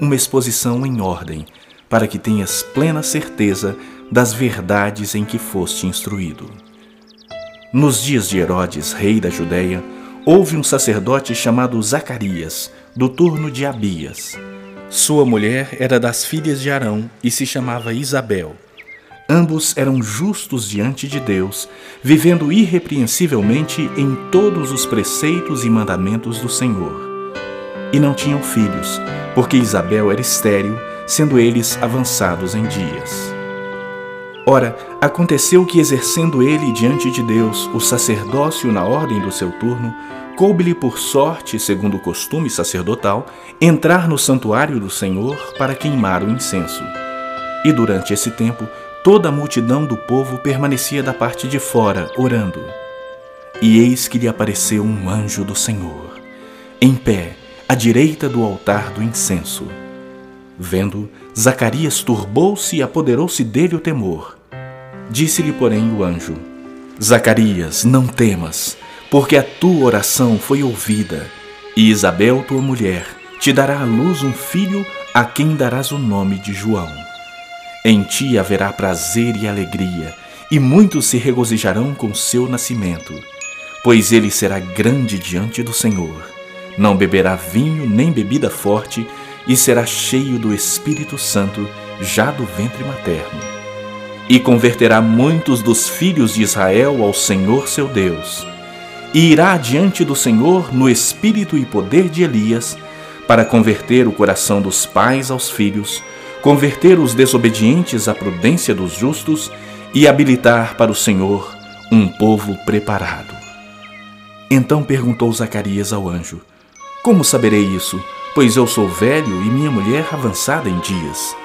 uma exposição em ordem, para que tenhas plena certeza das verdades em que foste instruído. Nos dias de Herodes, rei da Judéia, houve um sacerdote chamado Zacarias, do turno de Abias. Sua mulher era das filhas de Arão e se chamava Isabel. Ambos eram justos diante de Deus, vivendo irrepreensivelmente em todos os preceitos e mandamentos do Senhor. E não tinham filhos, porque Isabel era estéril, sendo eles avançados em dias. Ora, aconteceu que, exercendo ele diante de Deus o sacerdócio na ordem do seu turno, coube-lhe por sorte, segundo o costume sacerdotal, entrar no santuário do Senhor para queimar o incenso. E durante esse tempo, toda a multidão do povo permanecia da parte de fora, orando. E eis que lhe apareceu um anjo do Senhor, em pé, à direita do altar do incenso. Vendo, Zacarias turbou-se e apoderou-se dele o temor. Disse-lhe, porém, o anjo: Zacarias, não temas, porque a tua oração foi ouvida, e Isabel, tua mulher, te dará à luz um filho a quem darás o nome de João. Em ti haverá prazer e alegria, e muitos se regozijarão com seu nascimento, pois ele será grande diante do Senhor não beberá vinho nem bebida forte, e será cheio do Espírito Santo já do ventre materno. E converterá muitos dos filhos de Israel ao Senhor seu Deus. E irá diante do Senhor no espírito e poder de Elias, para converter o coração dos pais aos filhos, converter os desobedientes à prudência dos justos e habilitar para o Senhor um povo preparado. Então perguntou Zacarias ao anjo: como saberei isso? Pois eu sou velho e minha mulher avançada em dias.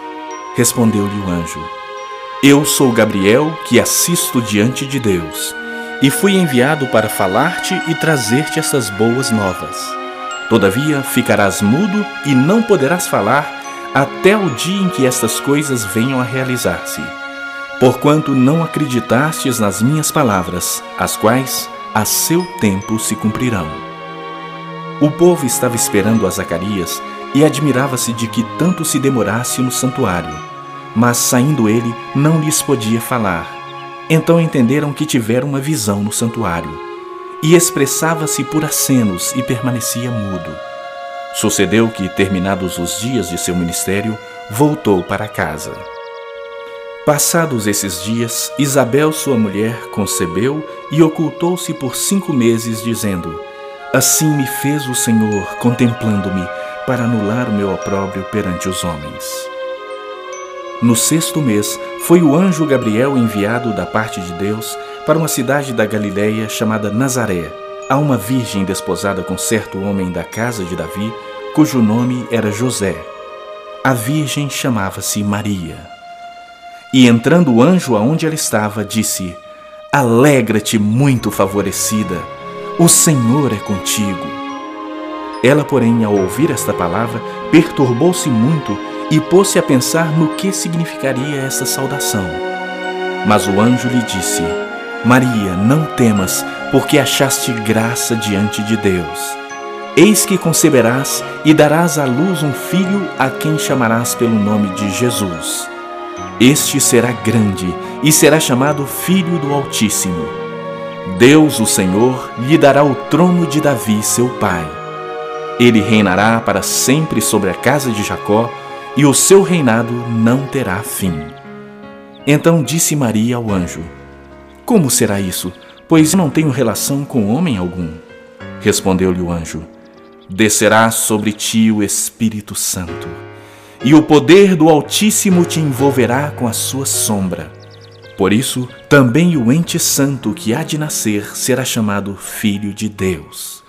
Respondeu-lhe o anjo: Eu sou Gabriel, que assisto diante de Deus, e fui enviado para falar-te e trazer-te essas boas novas. Todavia ficarás mudo e não poderás falar até o dia em que estas coisas venham a realizar-se. Porquanto não acreditastes nas minhas palavras, as quais a seu tempo se cumprirão. O povo estava esperando a Zacarias e admirava-se de que tanto se demorasse no santuário. Mas saindo ele, não lhes podia falar. Então entenderam que tivera uma visão no santuário. E expressava-se por acenos e permanecia mudo. Sucedeu que, terminados os dias de seu ministério, voltou para casa. Passados esses dias, Isabel, sua mulher, concebeu e ocultou-se por cinco meses, dizendo: Assim me fez o Senhor, contemplando-me, para anular o meu opróbrio perante os homens. No sexto mês, foi o anjo Gabriel enviado da parte de Deus para uma cidade da Galiléia chamada Nazaré, a uma virgem desposada com certo homem da casa de Davi, cujo nome era José. A virgem chamava-se Maria. E entrando o anjo aonde ela estava, disse: Alegra-te, muito favorecida o Senhor é contigo. Ela, porém, ao ouvir esta palavra, perturbou-se muito e pôs-se a pensar no que significaria essa saudação. Mas o anjo lhe disse: Maria, não temas, porque achaste graça diante de Deus. Eis que conceberás e darás à luz um filho a quem chamarás pelo nome de Jesus. Este será grande e será chamado Filho do Altíssimo Deus, o Senhor, lhe dará o trono de Davi, seu pai. Ele reinará para sempre sobre a casa de Jacó, e o seu reinado não terá fim. Então disse Maria ao anjo: Como será isso? Pois não tenho relação com homem algum. Respondeu-lhe o anjo: Descerá sobre ti o Espírito Santo, e o poder do Altíssimo te envolverá com a sua sombra. Por isso, também o ente santo que há de nascer será chamado Filho de Deus.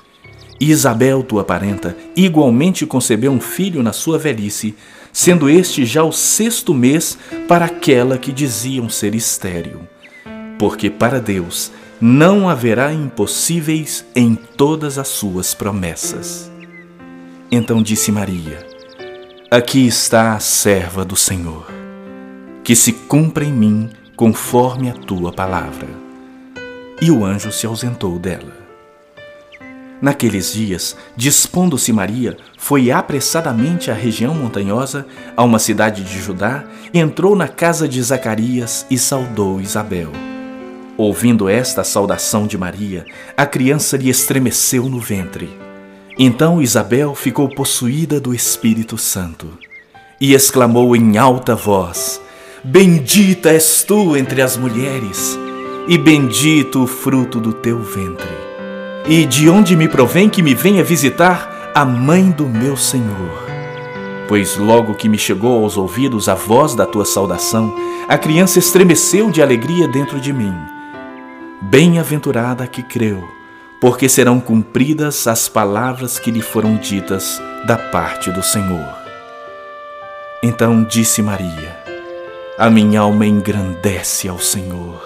E Isabel, tua parenta, igualmente concebeu um filho na sua velhice, sendo este já o sexto mês para aquela que diziam ser estéril. Porque para Deus não haverá impossíveis em todas as suas promessas. Então disse Maria: Aqui está a serva do Senhor, que se cumpra em mim conforme a tua palavra. E o anjo se ausentou dela. Naqueles dias, dispondo-se Maria, foi apressadamente à região montanhosa, a uma cidade de Judá, entrou na casa de Zacarias e saudou Isabel. Ouvindo esta saudação de Maria, a criança lhe estremeceu no ventre. Então Isabel ficou possuída do Espírito Santo e exclamou em alta voz: Bendita és tu entre as mulheres, e bendito o fruto do teu ventre. E de onde me provém que me venha visitar a mãe do meu Senhor? Pois logo que me chegou aos ouvidos a voz da tua saudação, a criança estremeceu de alegria dentro de mim. Bem-aventurada que creu, porque serão cumpridas as palavras que lhe foram ditas da parte do Senhor. Então disse Maria: A minha alma engrandece ao Senhor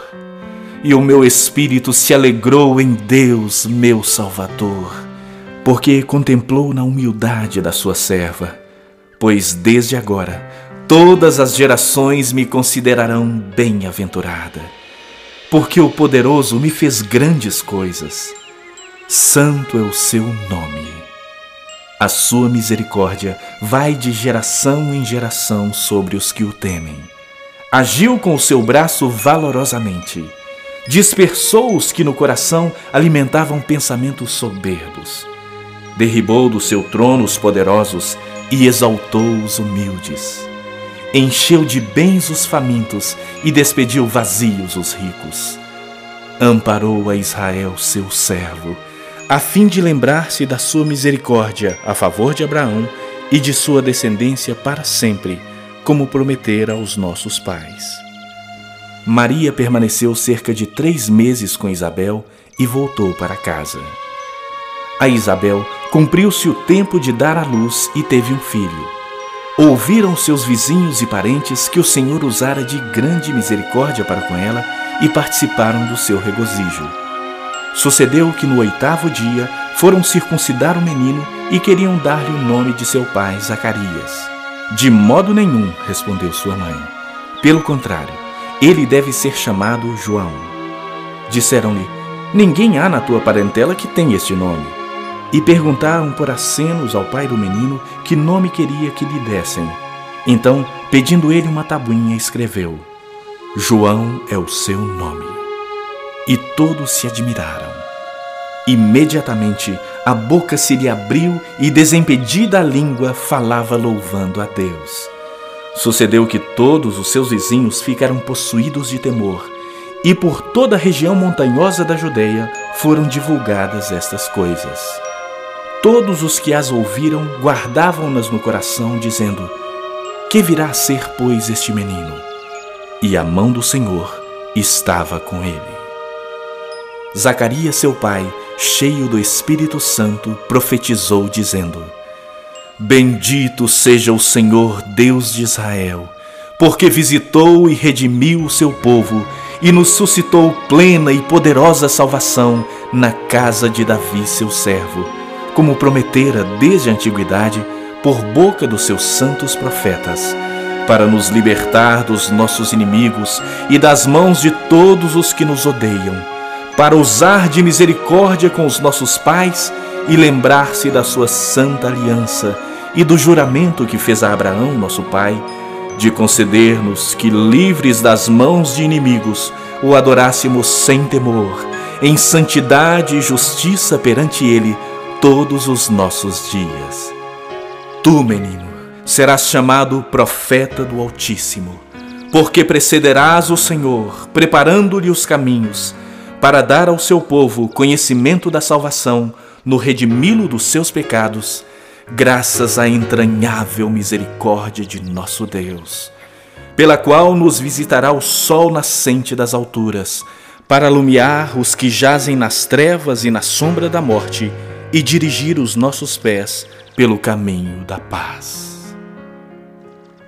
e o meu espírito se alegrou em Deus, meu Salvador, porque contemplou na humildade da sua serva. Pois desde agora todas as gerações me considerarão bem-aventurada, porque o poderoso me fez grandes coisas. Santo é o seu nome. A sua misericórdia vai de geração em geração sobre os que o temem. Agiu com o seu braço valorosamente dispersou os que no coração alimentavam pensamentos soberbos. Derribou do seu trono os poderosos e exaltou os humildes. Encheu de bens os famintos e despediu vazios os ricos. Amparou a Israel, seu servo, a fim de lembrar-se da sua misericórdia a favor de Abraão e de sua descendência para sempre, como prometera aos nossos pais. Maria permaneceu cerca de três meses com Isabel e voltou para casa. A Isabel cumpriu-se o tempo de dar à luz e teve um filho. Ouviram seus vizinhos e parentes que o Senhor usara de grande misericórdia para com ela e participaram do seu regozijo. Sucedeu que no oitavo dia foram circuncidar o menino e queriam dar-lhe o nome de seu pai, Zacarias. De modo nenhum, respondeu sua mãe. Pelo contrário, ele deve ser chamado João. Disseram-lhe: Ninguém há na tua parentela que tenha este nome. E perguntaram por acenos ao pai do menino que nome queria que lhe dessem. Então, pedindo ele uma tabuinha, escreveu: João é o seu nome. E todos se admiraram. Imediatamente a boca se lhe abriu e, desimpedida a língua, falava louvando a Deus. Sucedeu que todos os seus vizinhos ficaram possuídos de temor, e por toda a região montanhosa da Judeia foram divulgadas estas coisas. Todos os que as ouviram guardavam-nas no coração, dizendo: Que virá a ser, pois, este menino? E a mão do Senhor estava com ele. Zacarias, seu pai, cheio do Espírito Santo, profetizou, dizendo: Bendito seja o Senhor Deus de Israel, porque visitou e redimiu o seu povo e nos suscitou plena e poderosa salvação na casa de Davi, seu servo, como prometera desde a antiguidade por boca dos seus santos profetas, para nos libertar dos nossos inimigos e das mãos de todos os que nos odeiam, para usar de misericórdia com os nossos pais e lembrar-se da sua santa aliança e do juramento que fez a Abraão, nosso pai, de conceder-nos que, livres das mãos de inimigos, o adorássemos sem temor, em santidade e justiça perante Ele todos os nossos dias. Tu, menino, serás chamado profeta do Altíssimo, porque precederás o Senhor, preparando-lhe os caminhos, para dar ao seu povo conhecimento da salvação, no redimi-lo dos seus pecados graças à entranhável misericórdia de nosso Deus, pela qual nos visitará o sol nascente das alturas, para alumiar os que jazem nas trevas e na sombra da morte e dirigir os nossos pés pelo caminho da paz.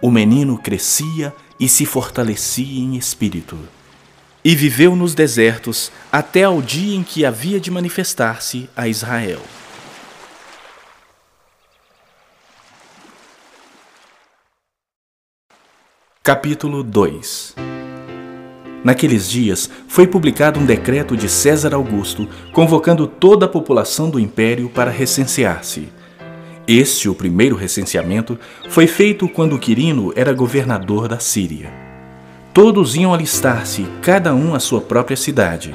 o menino crescia e se fortalecia em espírito. E viveu nos desertos até ao dia em que havia de manifestar-se a Israel. Capítulo 2 Naqueles dias foi publicado um decreto de César Augusto convocando toda a população do império para recensear-se. Este, o primeiro recenseamento, foi feito quando Quirino era governador da Síria. Todos iam alistar-se, cada um à sua própria cidade.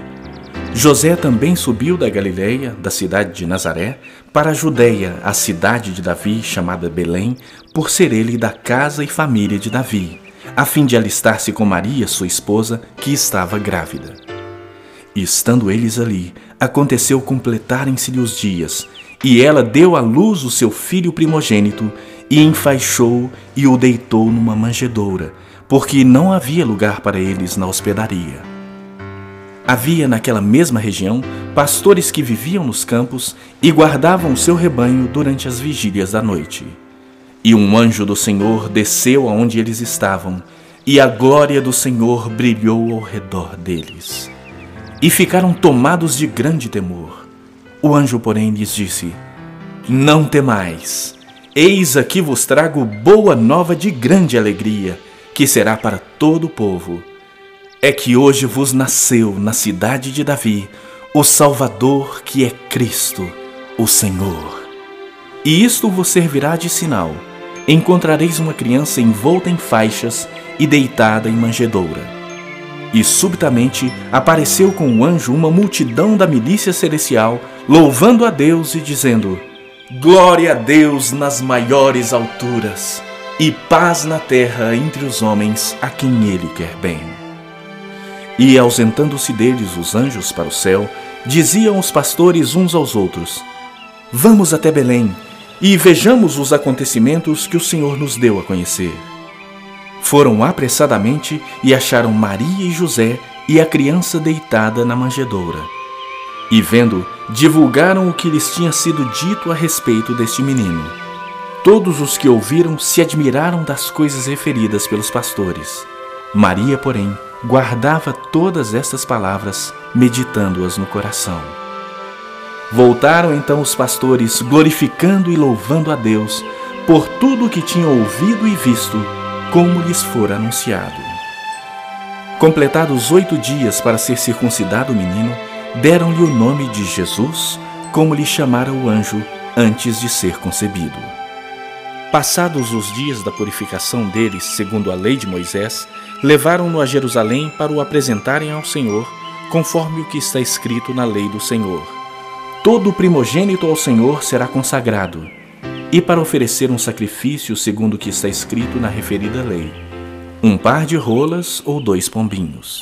José também subiu da Galiléia, da cidade de Nazaré, para a Judéia, a cidade de Davi, chamada Belém, por ser ele da casa e família de Davi a fim de alistar-se com Maria, sua esposa, que estava grávida. E estando eles ali, aconteceu completarem-se-lhe os dias, e ela deu à luz o seu filho primogênito, e enfaixou e o deitou numa manjedoura, porque não havia lugar para eles na hospedaria. Havia naquela mesma região pastores que viviam nos campos e guardavam seu rebanho durante as vigílias da noite. E um anjo do Senhor desceu aonde eles estavam, e a glória do Senhor brilhou ao redor deles. E ficaram tomados de grande temor. O anjo, porém, lhes disse: Não temais, eis aqui vos trago boa nova de grande alegria, que será para todo o povo. É que hoje vos nasceu na cidade de Davi o Salvador, que é Cristo, o Senhor. E isto vos servirá de sinal encontrareis uma criança envolta em faixas e deitada em manjedoura. E subitamente apareceu com o anjo uma multidão da milícia celestial, louvando a Deus e dizendo: Glória a Deus nas maiores alturas, e paz na terra entre os homens a quem ele quer bem. E ausentando-se deles os anjos para o céu, diziam os pastores uns aos outros: Vamos até Belém e vejamos os acontecimentos que o Senhor nos deu a conhecer. Foram apressadamente e acharam Maria e José e a criança deitada na manjedoura. E vendo, divulgaram o que lhes tinha sido dito a respeito deste menino. Todos os que ouviram se admiraram das coisas referidas pelos pastores. Maria, porém, guardava todas estas palavras, meditando-as no coração. Voltaram então os pastores, glorificando e louvando a Deus por tudo o que tinham ouvido e visto, como lhes fora anunciado. Completados oito dias para ser circuncidado o menino, deram-lhe o nome de Jesus, como lhe chamara o anjo antes de ser concebido. Passados os dias da purificação deles, segundo a lei de Moisés, levaram-no a Jerusalém para o apresentarem ao Senhor, conforme o que está escrito na lei do Senhor todo primogênito ao Senhor será consagrado, e para oferecer um sacrifício segundo o que está escrito na referida lei, um par de rolas ou dois pombinhos.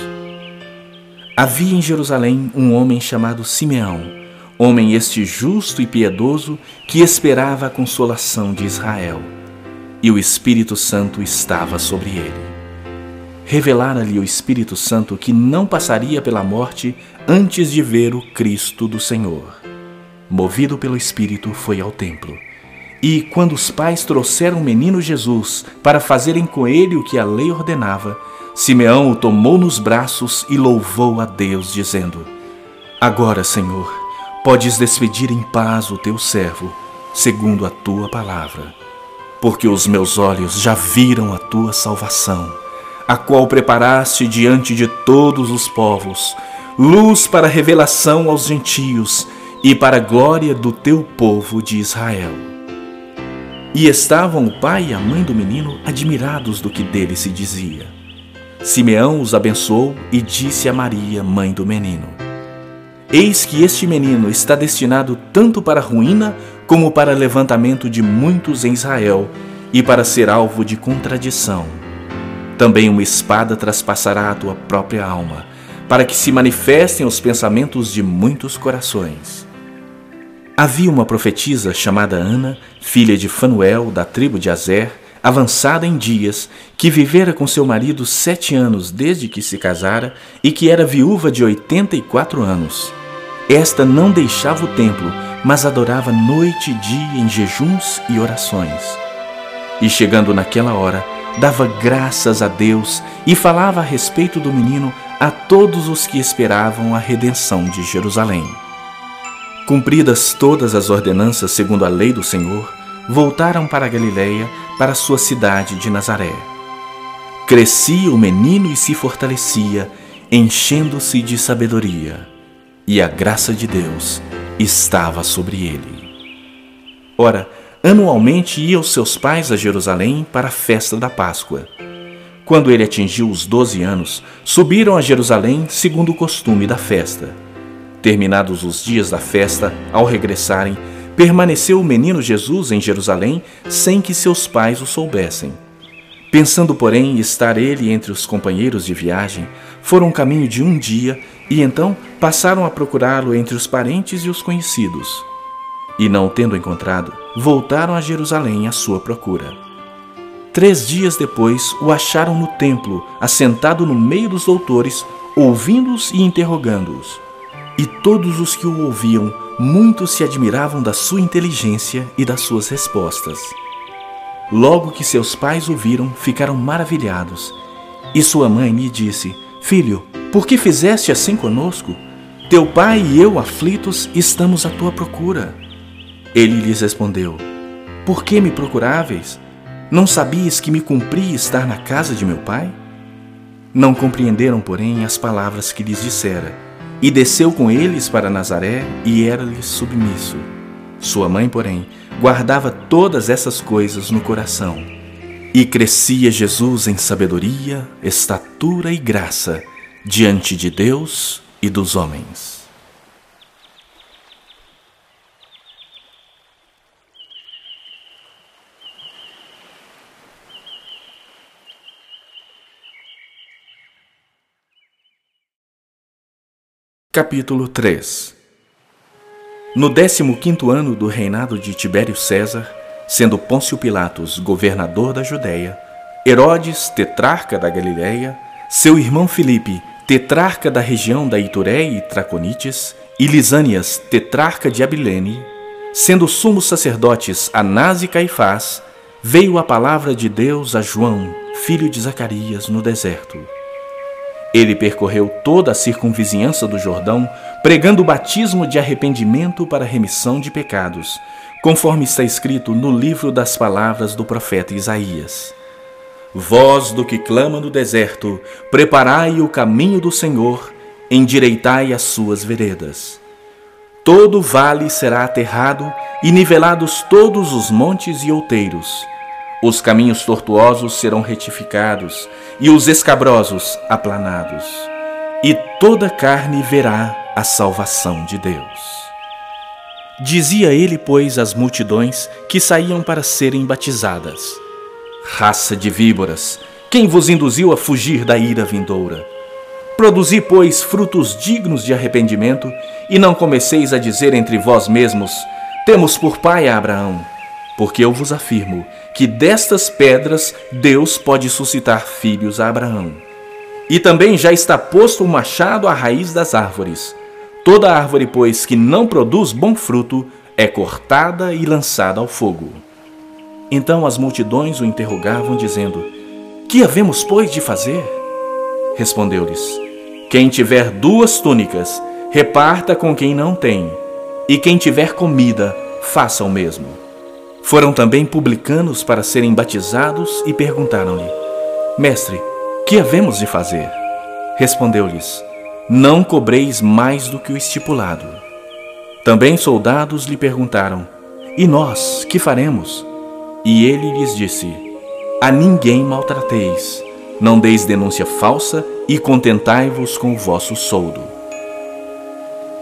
Havia em Jerusalém um homem chamado Simeão, homem este justo e piedoso que esperava a consolação de Israel, e o Espírito Santo estava sobre ele. Revelara-lhe o Espírito Santo que não passaria pela morte antes de ver o Cristo do Senhor movido pelo Espírito, foi ao templo. E quando os pais trouxeram o menino Jesus para fazerem com ele o que a lei ordenava, Simeão o tomou nos braços e louvou a Deus, dizendo: Agora, Senhor, podes despedir em paz o teu servo, segundo a tua palavra, porque os meus olhos já viram a tua salvação, a qual preparaste diante de todos os povos, luz para revelação aos gentios e para a glória do teu povo de Israel. E estavam o pai e a mãe do menino admirados do que dele se dizia. Simeão os abençoou e disse a Maria, mãe do menino: Eis que este menino está destinado tanto para ruína como para levantamento de muitos em Israel e para ser alvo de contradição. Também uma espada traspassará a tua própria alma, para que se manifestem os pensamentos de muitos corações. Havia uma profetisa chamada Ana, filha de Fanuel, da tribo de Azer, avançada em dias, que vivera com seu marido sete anos desde que se casara e que era viúva de oitenta e quatro anos. Esta não deixava o templo, mas adorava noite e dia em jejuns e orações. E chegando naquela hora, dava graças a Deus e falava a respeito do menino a todos os que esperavam a redenção de Jerusalém. Cumpridas todas as ordenanças segundo a lei do Senhor, voltaram para Galiléia, para sua cidade de Nazaré. Crescia o menino e se fortalecia, enchendo-se de sabedoria, e a graça de Deus estava sobre ele. Ora, anualmente ia os seus pais a Jerusalém para a festa da Páscoa. Quando ele atingiu os doze anos, subiram a Jerusalém segundo o costume da festa. Terminados os dias da festa, ao regressarem, permaneceu o menino Jesus em Jerusalém sem que seus pais o soubessem. Pensando, porém, estar ele entre os companheiros de viagem, foram um caminho de um dia e então passaram a procurá-lo entre os parentes e os conhecidos. E não o tendo encontrado, voltaram a Jerusalém à sua procura. Três dias depois, o acharam no templo, assentado no meio dos doutores, ouvindo-os e interrogando-os. E todos os que o ouviam, muitos se admiravam da sua inteligência e das suas respostas. Logo que seus pais o viram, ficaram maravilhados. E sua mãe lhe disse: Filho, por que fizeste assim conosco? Teu pai e eu, aflitos, estamos à tua procura. Ele lhes respondeu: Por que me procuráveis? Não sabias que me cumpria estar na casa de meu pai? Não compreenderam, porém, as palavras que lhes dissera. E desceu com eles para Nazaré e era-lhes submisso. Sua mãe, porém, guardava todas essas coisas no coração. E crescia Jesus em sabedoria, estatura e graça diante de Deus e dos homens. Capítulo 3 No décimo quinto ano do reinado de Tibério César, sendo Pôncio Pilatos governador da Judéia, Herodes, tetrarca da Galiléia, seu irmão Filipe, tetrarca da região da Itureia e Traconites, e Lisânias, tetrarca de Abilene, sendo sumos sacerdotes Anás e Caifás, veio a palavra de Deus a João, filho de Zacarias, no deserto. Ele percorreu toda a circunvizinhança do Jordão, pregando o batismo de arrependimento para remissão de pecados, conforme está escrito no livro das palavras do profeta Isaías. Voz do que clama no deserto, preparai o caminho do Senhor, endireitai as suas veredas. Todo vale será aterrado e nivelados todos os montes e outeiros. Os caminhos tortuosos serão retificados e os escabrosos aplanados. E toda carne verá a salvação de Deus. Dizia ele, pois, às multidões que saíam para serem batizadas: Raça de víboras, quem vos induziu a fugir da ira vindoura? Produzi, pois, frutos dignos de arrependimento, e não comeceis a dizer entre vós mesmos: Temos por pai a Abraão. Porque eu vos afirmo que destas pedras Deus pode suscitar filhos a Abraão. E também já está posto o um machado à raiz das árvores. Toda árvore, pois, que não produz bom fruto, é cortada e lançada ao fogo. Então as multidões o interrogavam, dizendo: Que havemos, pois, de fazer? Respondeu-lhes: Quem tiver duas túnicas, reparta com quem não tem, e quem tiver comida, faça o mesmo. Foram também publicanos para serem batizados e perguntaram-lhe: Mestre, que havemos de fazer? Respondeu-lhes: Não cobreis mais do que o estipulado. Também soldados lhe perguntaram: E nós, que faremos? E ele lhes disse: A ninguém maltrateis, não deis denúncia falsa e contentai-vos com o vosso soldo.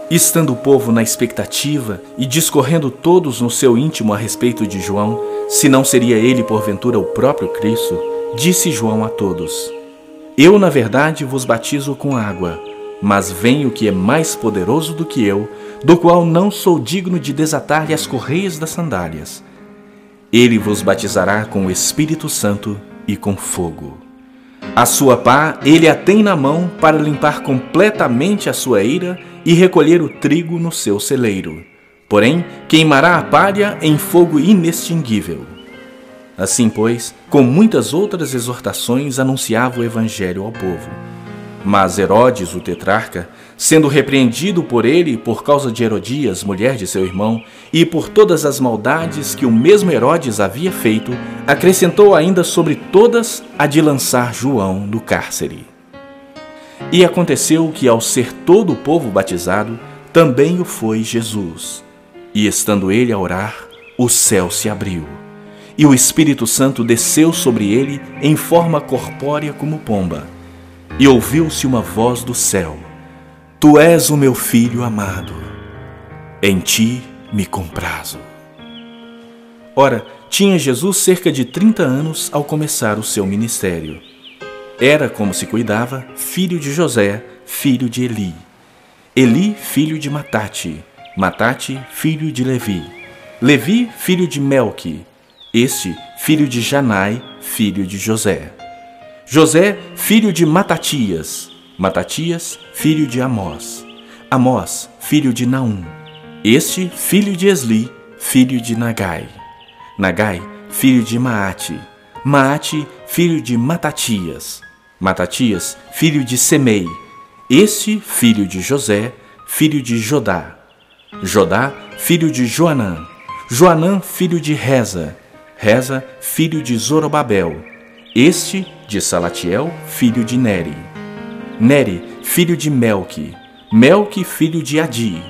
Estando o povo na expectativa e discorrendo todos no seu íntimo a respeito de João, se não seria ele porventura o próprio Cristo, disse João a todos: Eu, na verdade, vos batizo com água, mas vem o que é mais poderoso do que eu, do qual não sou digno de desatar-lhe as correias das sandálias. Ele vos batizará com o Espírito Santo e com fogo. A sua pá ele a tem na mão para limpar completamente a sua eira e recolher o trigo no seu celeiro. Porém, queimará a palha em fogo inextinguível. Assim, pois, com muitas outras exortações, anunciava o evangelho ao povo. Mas Herodes, o tetrarca, sendo repreendido por ele por causa de Herodias, mulher de seu irmão, e por todas as maldades que o mesmo Herodes havia feito, acrescentou ainda sobre todas a de lançar João no cárcere. E aconteceu que, ao ser todo o povo batizado, também o foi Jesus. E estando ele a orar, o céu se abriu e o Espírito Santo desceu sobre ele em forma corpórea como pomba. E ouviu-se uma voz do céu: Tu és o meu filho amado, em ti me comprazo. Ora, tinha Jesus cerca de 30 anos ao começar o seu ministério. Era, como se cuidava, filho de José, filho de Eli. Eli, filho de Matate. Matate, filho de Levi. Levi, filho de Melque este, filho de Janai, filho de José. José, filho de Matatias. Matatias, filho de Amós. Amós, filho de Naum. Este, filho de Esli, filho de Nagai. Nagai, filho de Maate. Maate, filho de Matatias. Matatias, filho de Semei. Este, filho de José, filho de Jodá. Jodá, filho de Joanã. Joanã, filho de Reza. Reza, filho de Zorobabel, este de Salatiel, filho de Neri. Neri, filho de Melque, Melque, filho de Adi,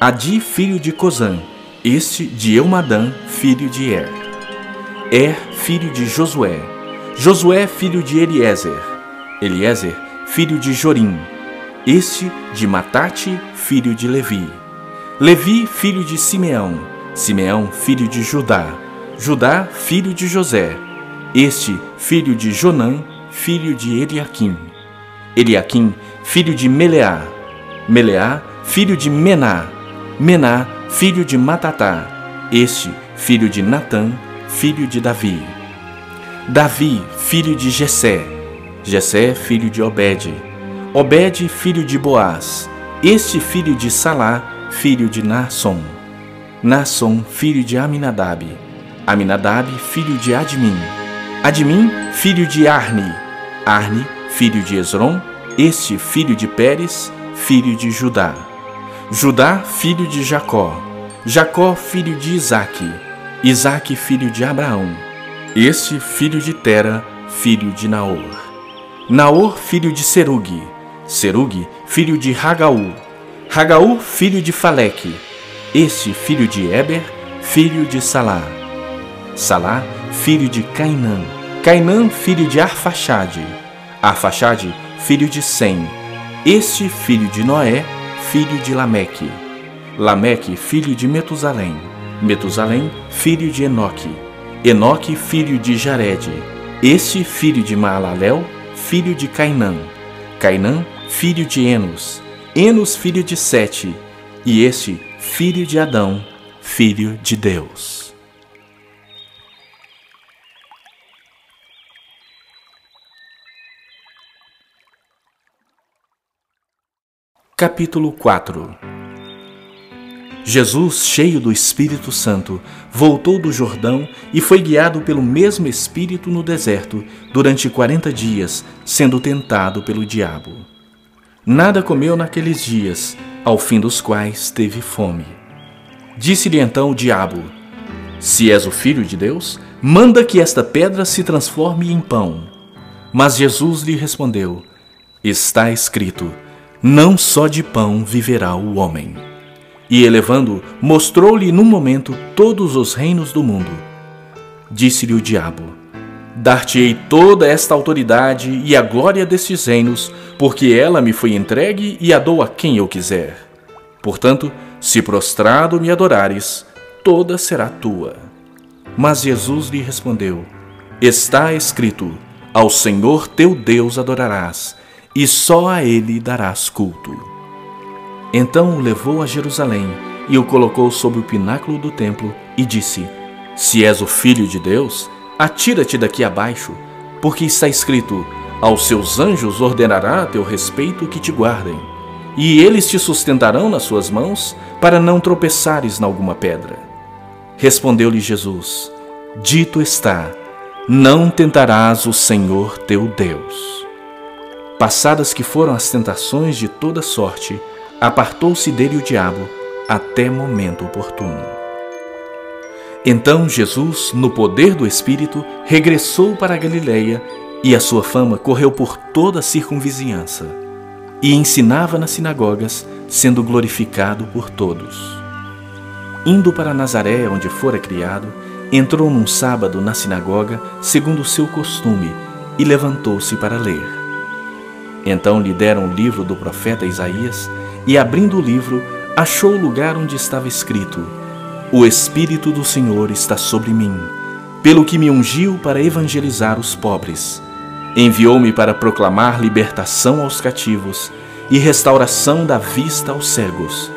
Adi, filho de Cozã, este de Eumadã, filho de Er. Er, filho de Josué, Josué, filho de Eliezer, Eliezer, filho de Jorim, este de Matate, filho de Levi. Levi, filho de Simeão, Simeão, filho de Judá, Judá, filho de José, este filho de Jonã, filho de Eliaquim, Eliaquim, filho de Meleá, Meleá, filho de Mená, Mená, filho de Matatá, este filho de Natã, filho de Davi, Davi, filho de Jessé, Jessé, filho de Obed, Obed, filho de Boaz, este filho de Salá, filho de Nasson, Nasson, filho de Aminadab, Aminadab, filho de Admin. Admin, filho de Arni. Arni, filho de Esron. Este, filho de Pérez, filho de Judá. Judá, filho de Jacó. Jacó, filho de Isaque. Isaque, filho de Abraão. Este, filho de Tera, filho de Naor. Naor, filho de Serugue. Serugue, filho de Hagaú. Hagaú, filho de Faleque. Este, filho de Eber, filho de Salá. Salá, filho de Cainã. Cainã, filho de Arfaxade. Arfaxade, filho de Sem. Este, filho de Noé, filho de Lameque. Lameque, filho de Metusalém. Metusalém, filho de Enoque. Enoque, filho de Jared. Este, filho de Maalalel, filho de Cainã. Cainã, filho de Enos. Enos, filho de Sete. E este, filho de Adão, filho de Deus. Capítulo 4 Jesus, cheio do Espírito Santo, voltou do Jordão e foi guiado pelo mesmo Espírito no deserto durante quarenta dias, sendo tentado pelo diabo. Nada comeu naqueles dias, ao fim dos quais teve fome. Disse-lhe então o diabo: Se és o filho de Deus, manda que esta pedra se transforme em pão. Mas Jesus lhe respondeu: Está escrito: não só de pão viverá o homem. E elevando, mostrou-lhe num momento todos os reinos do mundo. Disse-lhe o diabo: Dar-te-ei toda esta autoridade e a glória destes reinos, porque ela me foi entregue e a dou a quem eu quiser. Portanto, se prostrado me adorares, toda será tua. Mas Jesus lhe respondeu: Está escrito: Ao Senhor teu Deus adorarás e só a ele darás culto. Então o levou a Jerusalém e o colocou sobre o pináculo do templo e disse: Se és o filho de Deus, atira-te daqui abaixo, porque está escrito: Aos seus anjos ordenará a teu respeito que te guardem, e eles te sustentarão nas suas mãos, para não tropeçares na alguma pedra. Respondeu-lhe Jesus: Dito está: Não tentarás o Senhor teu Deus. Passadas que foram as tentações de toda sorte, apartou-se dele o diabo até momento oportuno. Então Jesus, no poder do Espírito, regressou para a Galiléia e a sua fama correu por toda a circunvizinhança. E ensinava nas sinagogas, sendo glorificado por todos. Indo para Nazaré, onde fora criado, entrou num sábado na sinagoga, segundo o seu costume, e levantou-se para ler. Então lhe deram o livro do profeta Isaías, e abrindo o livro, achou o lugar onde estava escrito: O Espírito do Senhor está sobre mim, pelo que me ungiu para evangelizar os pobres. Enviou-me para proclamar libertação aos cativos e restauração da vista aos cegos,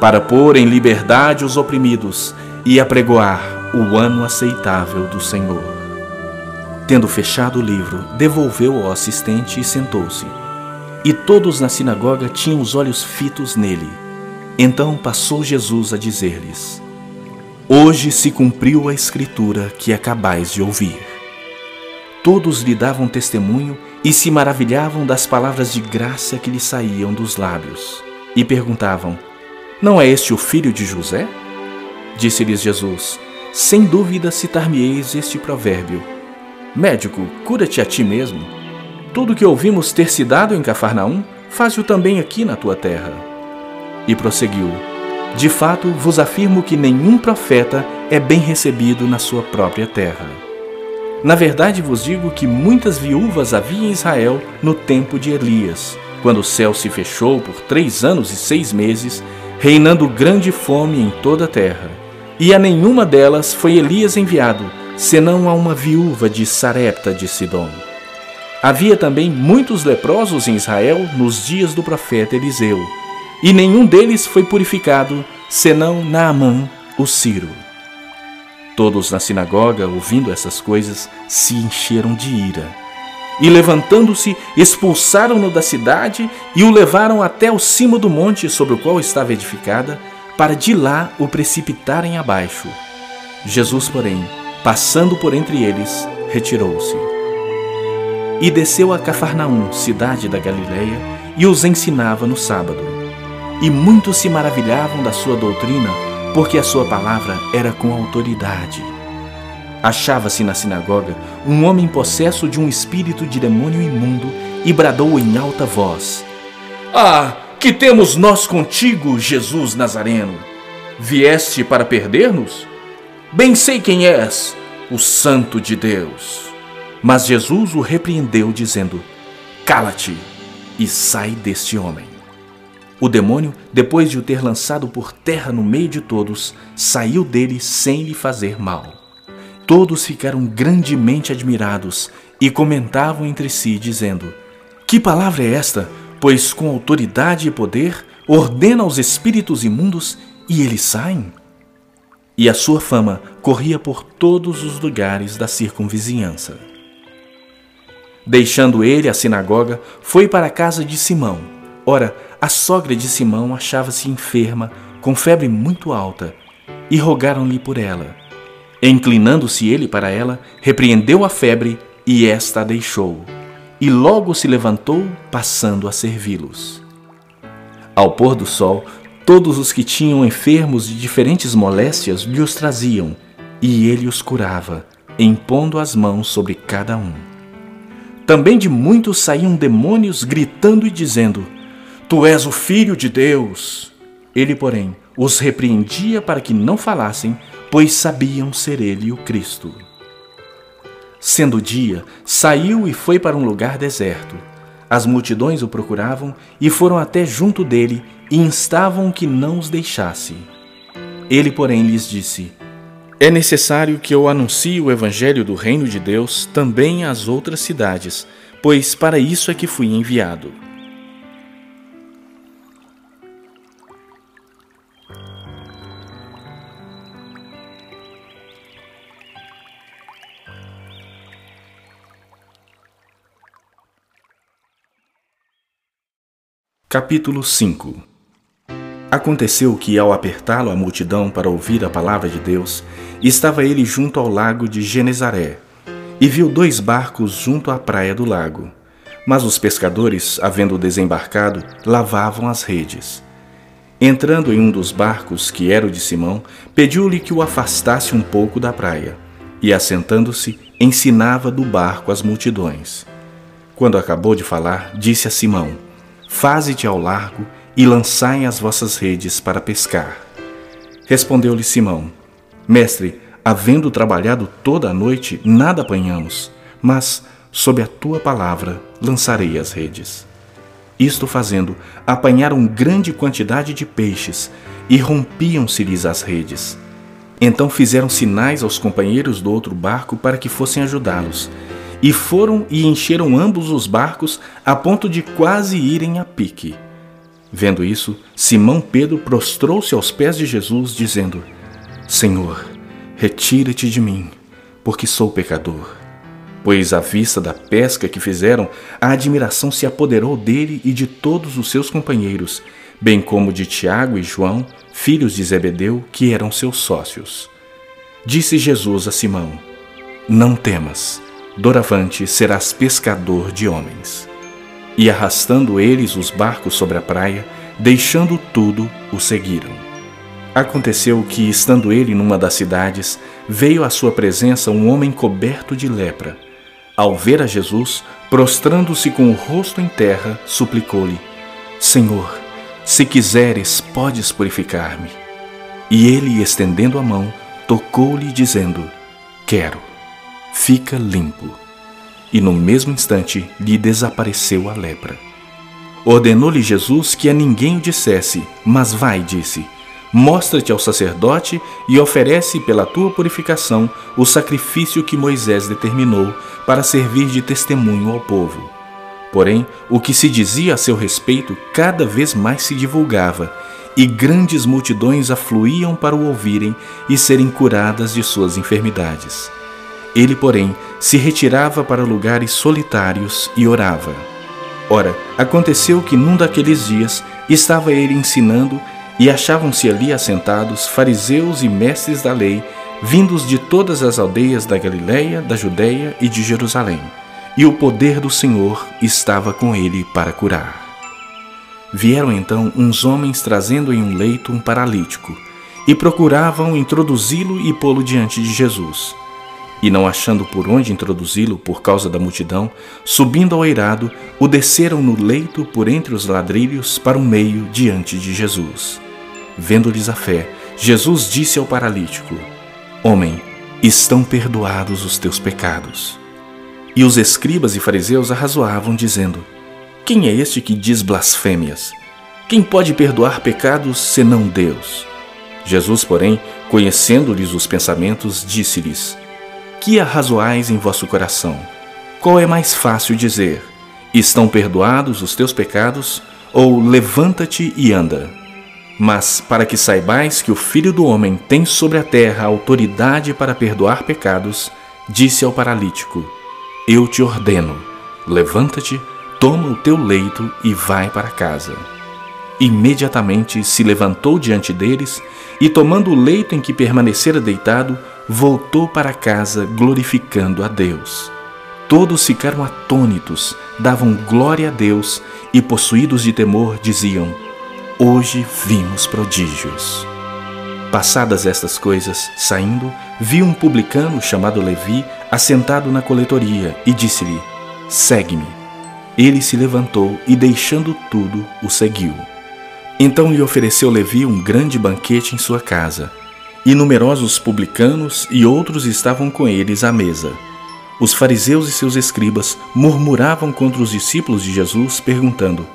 para pôr em liberdade os oprimidos e apregoar o ano aceitável do Senhor. Tendo fechado o livro, devolveu ao assistente e sentou-se. E todos na sinagoga tinham os olhos fitos nele. Então passou Jesus a dizer-lhes: Hoje se cumpriu a escritura que acabais de ouvir. Todos lhe davam testemunho e se maravilhavam das palavras de graça que lhe saíam dos lábios. E perguntavam: Não é este o filho de José? Disse-lhes Jesus: Sem dúvida citar-me-eis este provérbio: Médico, cura-te a ti mesmo. Tudo que ouvimos ter se dado em Cafarnaum, faz-o também aqui na tua terra. E prosseguiu: De fato, vos afirmo que nenhum profeta é bem recebido na sua própria terra. Na verdade vos digo que muitas viúvas havia em Israel no tempo de Elias, quando o céu se fechou por três anos e seis meses, reinando grande fome em toda a terra. E a nenhuma delas foi Elias enviado, senão a uma viúva de Sarepta de Sidom. Havia também muitos leprosos em Israel nos dias do profeta Eliseu, e nenhum deles foi purificado, senão Naamã, o Ciro. Todos na sinagoga, ouvindo essas coisas, se encheram de ira. E levantando-se, expulsaram-no da cidade e o levaram até o cimo do monte sobre o qual estava edificada, para de lá o precipitarem abaixo. Jesus, porém, passando por entre eles, retirou-se. E desceu a Cafarnaum, cidade da Galiléia, e os ensinava no sábado. E muitos se maravilhavam da sua doutrina, porque a sua palavra era com autoridade. Achava-se na sinagoga um homem possesso de um espírito de demônio imundo e bradou em alta voz: Ah, que temos nós contigo, Jesus Nazareno? Vieste para perder-nos? Bem sei quem és, o Santo de Deus. Mas Jesus o repreendeu, dizendo: Cala-te e sai deste homem. O demônio, depois de o ter lançado por terra no meio de todos, saiu dele sem lhe fazer mal. Todos ficaram grandemente admirados e comentavam entre si, dizendo: Que palavra é esta? pois com autoridade e poder ordena aos espíritos imundos e eles saem. E a sua fama corria por todos os lugares da circunvizinhança. Deixando ele a sinagoga, foi para a casa de Simão. Ora, a sogra de Simão achava-se enferma, com febre muito alta, e rogaram-lhe por ela. Inclinando-se ele para ela, repreendeu a febre e esta a deixou e logo se levantou, passando a servi-los. Ao pôr do sol, todos os que tinham enfermos de diferentes moléstias lhe os traziam, e ele os curava, impondo as mãos sobre cada um. Também de muitos saíam demônios gritando e dizendo: Tu és o filho de Deus. Ele, porém, os repreendia para que não falassem, pois sabiam ser ele o Cristo. Sendo dia, saiu e foi para um lugar deserto. As multidões o procuravam e foram até junto dele e instavam que não os deixasse. Ele, porém, lhes disse: É necessário que eu anuncie o evangelho do reino de Deus também às outras cidades, pois para isso é que fui enviado. Capítulo 5 Aconteceu que, ao apertá-lo a multidão para ouvir a palavra de Deus, estava ele junto ao lago de Genezaré. e viu dois barcos junto à praia do lago. Mas os pescadores, havendo desembarcado, lavavam as redes. Entrando em um dos barcos, que era o de Simão, pediu-lhe que o afastasse um pouco da praia, e assentando-se, ensinava do barco as multidões. Quando acabou de falar, disse a Simão: Faze-te ao largo e lançai as vossas redes para pescar. Respondeu-lhe Simão: Mestre, havendo trabalhado toda a noite, nada apanhamos, mas, sob a tua palavra, lançarei as redes. Isto fazendo, apanharam grande quantidade de peixes e rompiam-se-lhes as redes. Então fizeram sinais aos companheiros do outro barco para que fossem ajudá-los. E foram e encheram ambos os barcos a ponto de quase irem a pique. Vendo isso, Simão Pedro prostrou-se aos pés de Jesus, dizendo: Senhor, retira-te de mim, porque sou pecador pois à vista da pesca que fizeram, a admiração se apoderou dele e de todos os seus companheiros, bem como de Tiago e João, filhos de Zebedeu, que eram seus sócios. Disse Jesus a Simão: Não temas, doravante serás pescador de homens. E arrastando eles os barcos sobre a praia, deixando tudo, o seguiram. Aconteceu que, estando ele numa das cidades, veio à sua presença um homem coberto de lepra ao ver a Jesus, prostrando-se com o rosto em terra, suplicou-lhe: Senhor, se quiseres, podes purificar-me. E ele, estendendo a mão, tocou-lhe, dizendo: Quero, fica limpo. E no mesmo instante lhe desapareceu a lepra. Ordenou-lhe Jesus que a ninguém o dissesse, mas vai, disse Mostra-te ao sacerdote e oferece pela tua purificação o sacrifício que Moisés determinou para servir de testemunho ao povo. Porém, o que se dizia a seu respeito cada vez mais se divulgava, e grandes multidões afluíam para o ouvirem e serem curadas de suas enfermidades. Ele, porém, se retirava para lugares solitários e orava. Ora, aconteceu que num daqueles dias estava ele ensinando e achavam-se ali assentados fariseus e mestres da lei, vindos de todas as aldeias da Galiléia, da Judéia e de Jerusalém. E o poder do Senhor estava com ele para curar. Vieram então uns homens trazendo em um leito um paralítico, e procuravam introduzi-lo e pô-lo diante de Jesus. E não achando por onde introduzi-lo por causa da multidão, subindo ao eirado, o desceram no leito por entre os ladrilhos para o meio diante de Jesus. Vendo-lhes a fé, Jesus disse ao paralítico: Homem, estão perdoados os teus pecados. E os escribas e fariseus arrazoavam, dizendo: Quem é este que diz blasfêmias? Quem pode perdoar pecados senão Deus? Jesus, porém, conhecendo-lhes os pensamentos, disse-lhes: Que arrazoais em vosso coração? Qual é mais fácil dizer: Estão perdoados os teus pecados? Ou levanta-te e anda? Mas para que saibais que o Filho do Homem tem sobre a terra autoridade para perdoar pecados, disse ao paralítico: Eu te ordeno, levanta-te, toma o teu leito e vai para casa. Imediatamente se levantou diante deles e, tomando o leito em que permanecera deitado, voltou para casa glorificando a Deus. Todos ficaram atônitos, davam glória a Deus e, possuídos de temor, diziam: Hoje vimos prodígios. Passadas estas coisas, saindo, viu um publicano chamado Levi assentado na coletoria e disse-lhe: Segue-me. Ele se levantou e, deixando tudo, o seguiu. Então lhe ofereceu Levi um grande banquete em sua casa, e numerosos publicanos e outros estavam com eles à mesa. Os fariseus e seus escribas murmuravam contra os discípulos de Jesus, perguntando: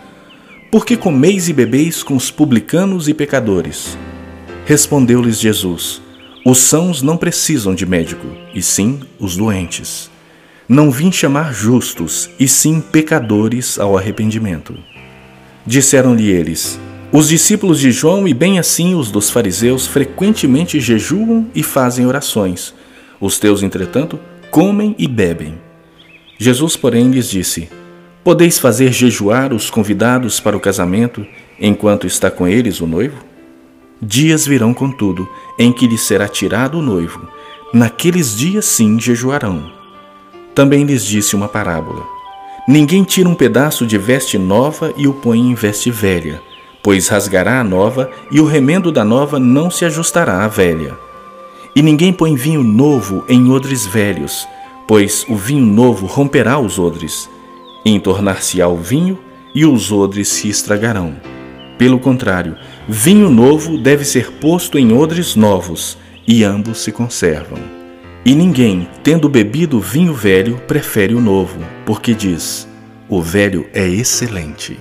por que comeis e bebeis com os publicanos e pecadores? Respondeu-lhes Jesus: Os sãos não precisam de médico, e sim os doentes. Não vim chamar justos, e sim pecadores ao arrependimento. Disseram-lhe eles: Os discípulos de João e bem assim os dos fariseus frequentemente jejuam e fazem orações. Os teus, entretanto, comem e bebem. Jesus, porém, lhes disse: Podeis fazer jejuar os convidados para o casamento enquanto está com eles o noivo? Dias virão, contudo, em que lhes será tirado o noivo. Naqueles dias sim jejuarão. Também lhes disse uma parábola. Ninguém tira um pedaço de veste nova e o põe em veste velha, pois rasgará a nova e o remendo da nova não se ajustará à velha. E ninguém põe vinho novo em odres velhos, pois o vinho novo romperá os odres, entornar-se-á o vinho e os odres se estragarão. Pelo contrário, vinho novo deve ser posto em odres novos, e ambos se conservam. E ninguém, tendo bebido vinho velho, prefere o novo, porque diz: o velho é excelente.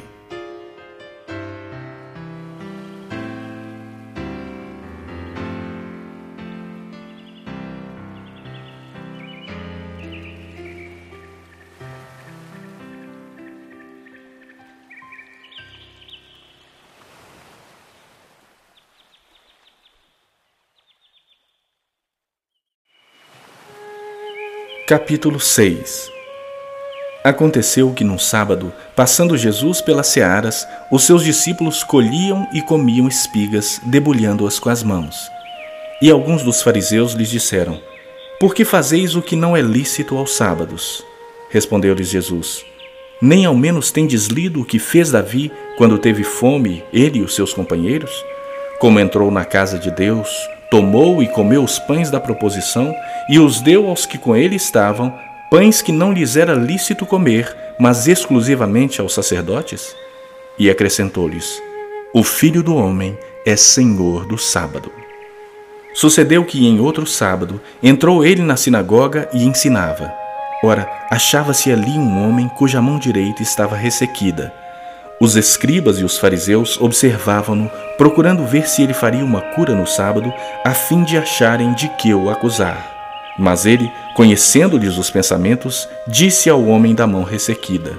Capítulo 6 Aconteceu que num sábado, passando Jesus pelas searas, os seus discípulos colhiam e comiam espigas, debulhando-as com as mãos. E alguns dos fariseus lhes disseram: Por que fazeis o que não é lícito aos sábados? Respondeu-lhes Jesus: Nem ao menos tendes lido o que fez Davi quando teve fome, ele e os seus companheiros? Como entrou na casa de Deus, tomou e comeu os pães da proposição e os deu aos que com ele estavam, pães que não lhes era lícito comer, mas exclusivamente aos sacerdotes? E acrescentou-lhes: O filho do homem é senhor do sábado. Sucedeu que em outro sábado entrou ele na sinagoga e ensinava. Ora, achava-se ali um homem cuja mão direita estava ressequida os escribas e os fariseus observavam-no, procurando ver se ele faria uma cura no sábado, a fim de acharem de que o acusar. Mas ele, conhecendo-lhes os pensamentos, disse ao homem da mão ressequida: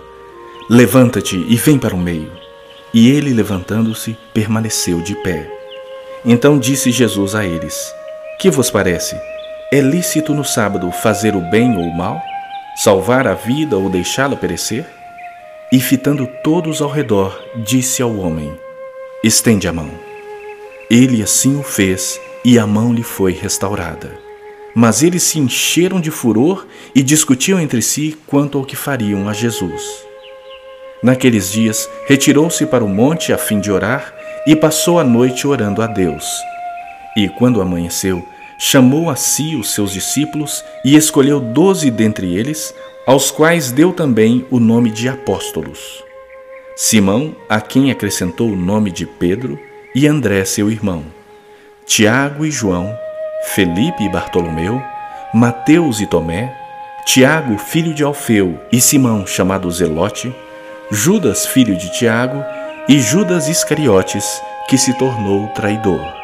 Levanta-te e vem para o meio. E ele, levantando-se, permaneceu de pé. Então disse Jesus a eles: Que vos parece? É lícito no sábado fazer o bem ou o mal? Salvar a vida ou deixá-la perecer? E fitando todos ao redor, disse ao homem: Estende a mão. Ele assim o fez, e a mão lhe foi restaurada. Mas eles se encheram de furor e discutiam entre si quanto ao que fariam a Jesus. Naqueles dias, retirou-se para o monte a fim de orar e passou a noite orando a Deus. E quando amanheceu, chamou a si os seus discípulos e escolheu doze dentre eles, aos quais deu também o nome de apóstolos. Simão, a quem acrescentou o nome de Pedro, e André, seu irmão, Tiago e João, Felipe e Bartolomeu, Mateus e Tomé, Tiago, filho de Alfeu, e Simão, chamado Zelote, Judas, filho de Tiago, e Judas Iscariotes, que se tornou traidor.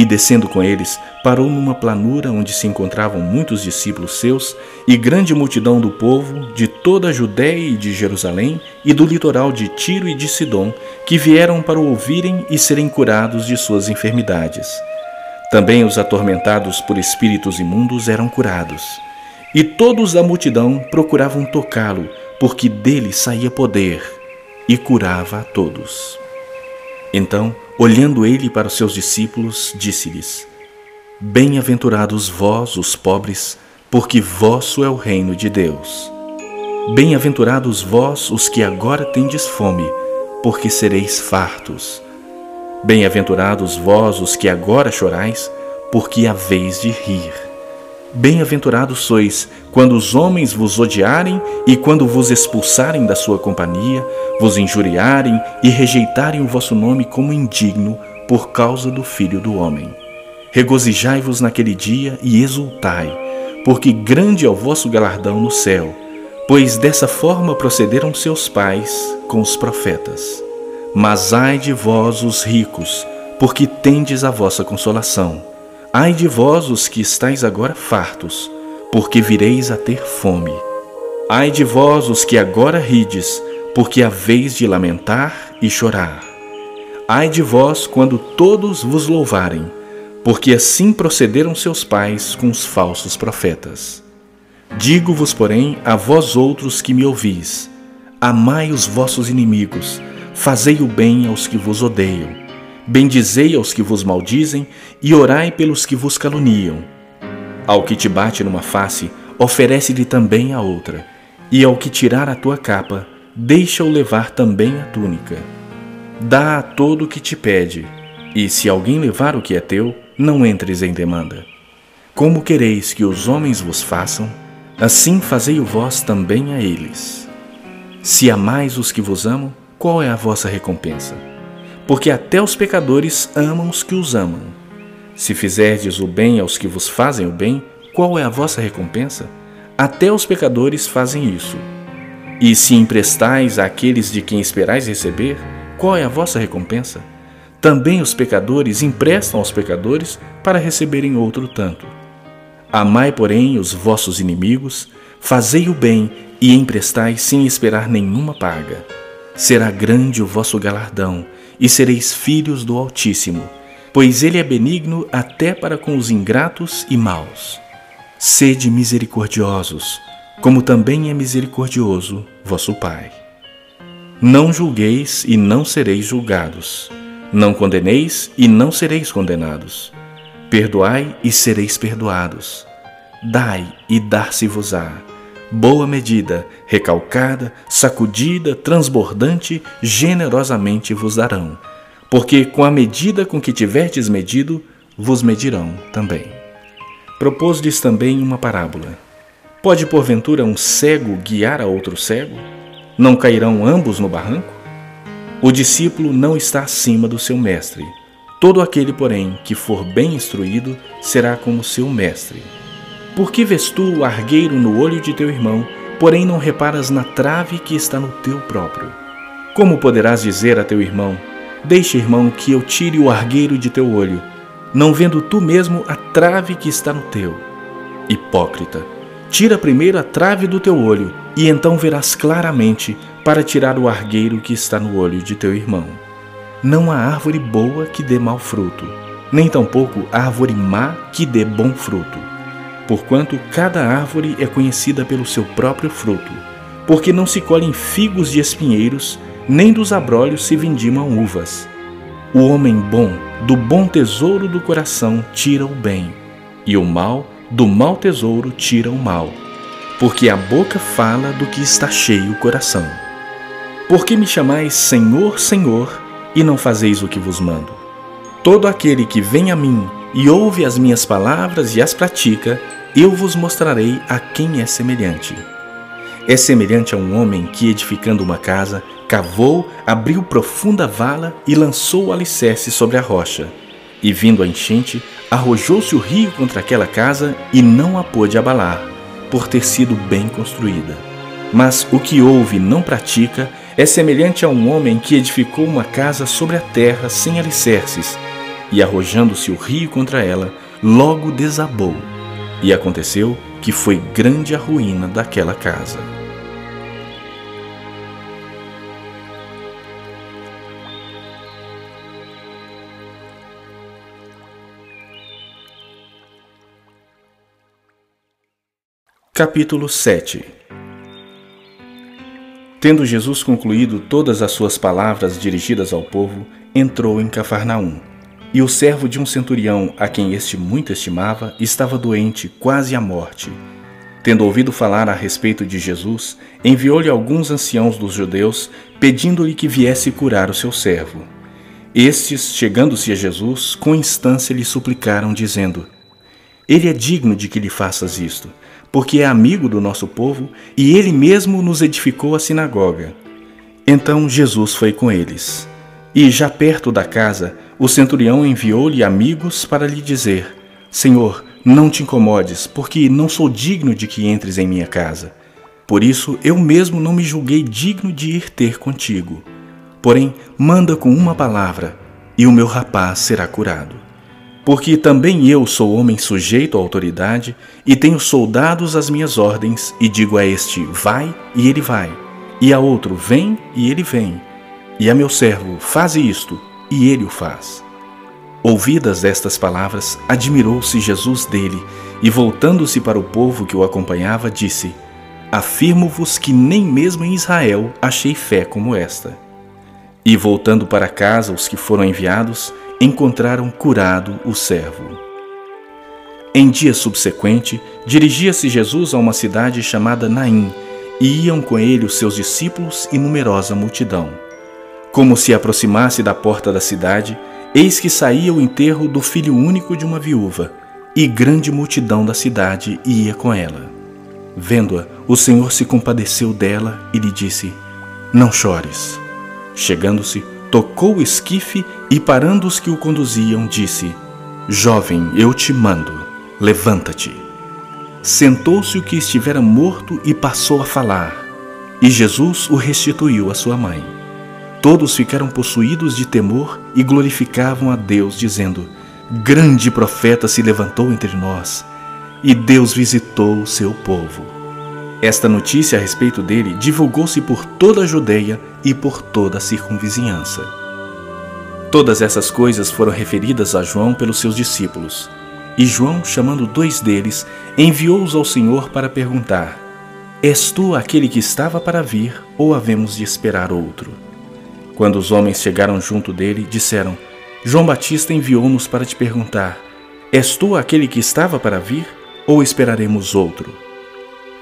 E descendo com eles, parou numa planura onde se encontravam muitos discípulos seus e grande multidão do povo de toda a Judéia e de Jerusalém e do litoral de Tiro e de Sidom, que vieram para o ouvirem e serem curados de suas enfermidades. Também os atormentados por espíritos imundos eram curados. E todos da multidão procuravam tocá-lo, porque dele saía poder, e curava a todos. Então, olhando ele para os seus discípulos, disse-lhes: Bem-aventurados vós, os pobres, porque vosso é o reino de Deus. Bem-aventurados vós, os que agora tendes fome, porque sereis fartos. Bem-aventurados vós, os que agora chorais, porque haveis de rir. Bem-aventurados sois quando os homens vos odiarem e quando vos expulsarem da sua companhia, vos injuriarem e rejeitarem o vosso nome como indigno por causa do Filho do Homem. Regozijai-vos naquele dia e exultai, porque grande é o vosso galardão no céu, pois dessa forma procederam seus pais com os profetas. Mas ai de vós, os ricos, porque tendes a vossa consolação. Ai de vós os que estáis agora fartos, porque vireis a ter fome. Ai de vós os que agora rides, porque haveis de lamentar e chorar. Ai de vós quando todos vos louvarem, porque assim procederam seus pais com os falsos profetas. Digo-vos, porém, a vós outros que me ouvis: amai os vossos inimigos, fazei o bem aos que vos odeiam Bendizei aos que vos maldizem e orai pelos que vos caluniam. Ao que te bate numa face, oferece-lhe também a outra, e ao que tirar a tua capa, deixa-o levar também a túnica. Dá a todo o que te pede, e se alguém levar o que é teu, não entres em demanda. Como quereis que os homens vos façam, assim fazei-o vós também a eles. Se amais os que vos amam, qual é a vossa recompensa? Porque até os pecadores amam os que os amam. Se fizerdes o bem aos que vos fazem o bem, qual é a vossa recompensa? Até os pecadores fazem isso. E se emprestais àqueles de quem esperais receber, qual é a vossa recompensa? Também os pecadores emprestam aos pecadores para receberem outro tanto. Amai, porém, os vossos inimigos, fazei o bem e emprestai sem esperar nenhuma paga. Será grande o vosso galardão, e sereis filhos do Altíssimo, pois ele é benigno até para com os ingratos e maus. Sede misericordiosos, como também é misericordioso vosso Pai. Não julgueis e não sereis julgados. Não condeneis e não sereis condenados. Perdoai e sereis perdoados. Dai e dar-se-vos-á. Boa medida, recalcada, sacudida, transbordante, generosamente vos darão. Porque com a medida com que tiverdes medido, vos medirão também. Propôs-lhes também uma parábola. Pode porventura um cego guiar a outro cego? Não cairão ambos no barranco? O discípulo não está acima do seu mestre. Todo aquele, porém, que for bem instruído, será como seu mestre. Por que vês tu o argueiro no olho de teu irmão, porém não reparas na trave que está no teu próprio? Como poderás dizer a teu irmão: Deixa, irmão, que eu tire o argueiro de teu olho, não vendo tu mesmo a trave que está no teu? Hipócrita, tira primeiro a trave do teu olho, e então verás claramente para tirar o argueiro que está no olho de teu irmão. Não há árvore boa que dê mau fruto, nem tampouco árvore má que dê bom fruto. Porquanto cada árvore é conhecida pelo seu próprio fruto, porque não se colhem figos de espinheiros, nem dos abrolhos se vindimam uvas. O homem bom, do bom tesouro do coração, tira o bem, e o mal, do mau tesouro, tira o mal porque a boca fala do que está cheio o coração. Por que me chamais Senhor, Senhor, e não fazeis o que vos mando? Todo aquele que vem a mim e ouve as minhas palavras e as pratica, eu vos mostrarei a quem é semelhante. É semelhante a um homem que, edificando uma casa, cavou, abriu profunda vala e lançou o alicerce sobre a rocha. E vindo a enchente, arrojou-se o rio contra aquela casa e não a pôde abalar, por ter sido bem construída. Mas o que ouve e não pratica é semelhante a um homem que edificou uma casa sobre a terra sem alicerces, e arrojando-se o rio contra ela, logo desabou. E aconteceu que foi grande a ruína daquela casa. Capítulo 7 Tendo Jesus concluído todas as suas palavras dirigidas ao povo, entrou em Cafarnaum. E o servo de um centurião, a quem este muito estimava, estava doente, quase à morte. Tendo ouvido falar a respeito de Jesus, enviou-lhe alguns anciãos dos judeus, pedindo-lhe que viesse curar o seu servo. Estes, chegando-se a Jesus, com instância lhe suplicaram, dizendo: Ele é digno de que lhe faças isto porque é amigo do nosso povo e ele mesmo nos edificou a sinagoga. Então Jesus foi com eles. E já perto da casa, o centurião enviou-lhe amigos para lhe dizer: Senhor, não te incomodes, porque não sou digno de que entres em minha casa. Por isso eu mesmo não me julguei digno de ir ter contigo. Porém, manda com uma palavra, e o meu rapaz será curado. Porque também eu sou homem sujeito à autoridade e tenho soldados às minhas ordens, e digo a este: vai, e ele vai, e a outro: vem, e ele vem, e a meu servo: faze isto, e ele o faz. Ouvidas estas palavras, admirou-se Jesus dele, e voltando-se para o povo que o acompanhava, disse: Afirmo-vos que nem mesmo em Israel achei fé como esta. E voltando para casa os que foram enviados, encontraram curado o servo. Em dia subsequente, dirigia-se Jesus a uma cidade chamada Naim, e iam com ele os seus discípulos e numerosa multidão. Como se aproximasse da porta da cidade, eis que saía o enterro do filho único de uma viúva, e grande multidão da cidade ia com ela. Vendo-a, o Senhor se compadeceu dela e lhe disse: Não chores. Chegando-se, tocou o esquife e, parando os que o conduziam, disse: Jovem, eu te mando Levanta-te. Sentou-se o que estivera morto e passou a falar. E Jesus o restituiu à sua mãe. Todos ficaram possuídos de temor e glorificavam a Deus, dizendo: Grande profeta se levantou entre nós, e Deus visitou o seu povo. Esta notícia a respeito dele divulgou-se por toda a Judeia e por toda a circunvizinhança. Todas essas coisas foram referidas a João pelos seus discípulos. E João, chamando dois deles, enviou-os ao Senhor para perguntar: És tu aquele que estava para vir, ou havemos de esperar outro? Quando os homens chegaram junto dele, disseram: João Batista enviou-nos para te perguntar: És tu aquele que estava para vir, ou esperaremos outro?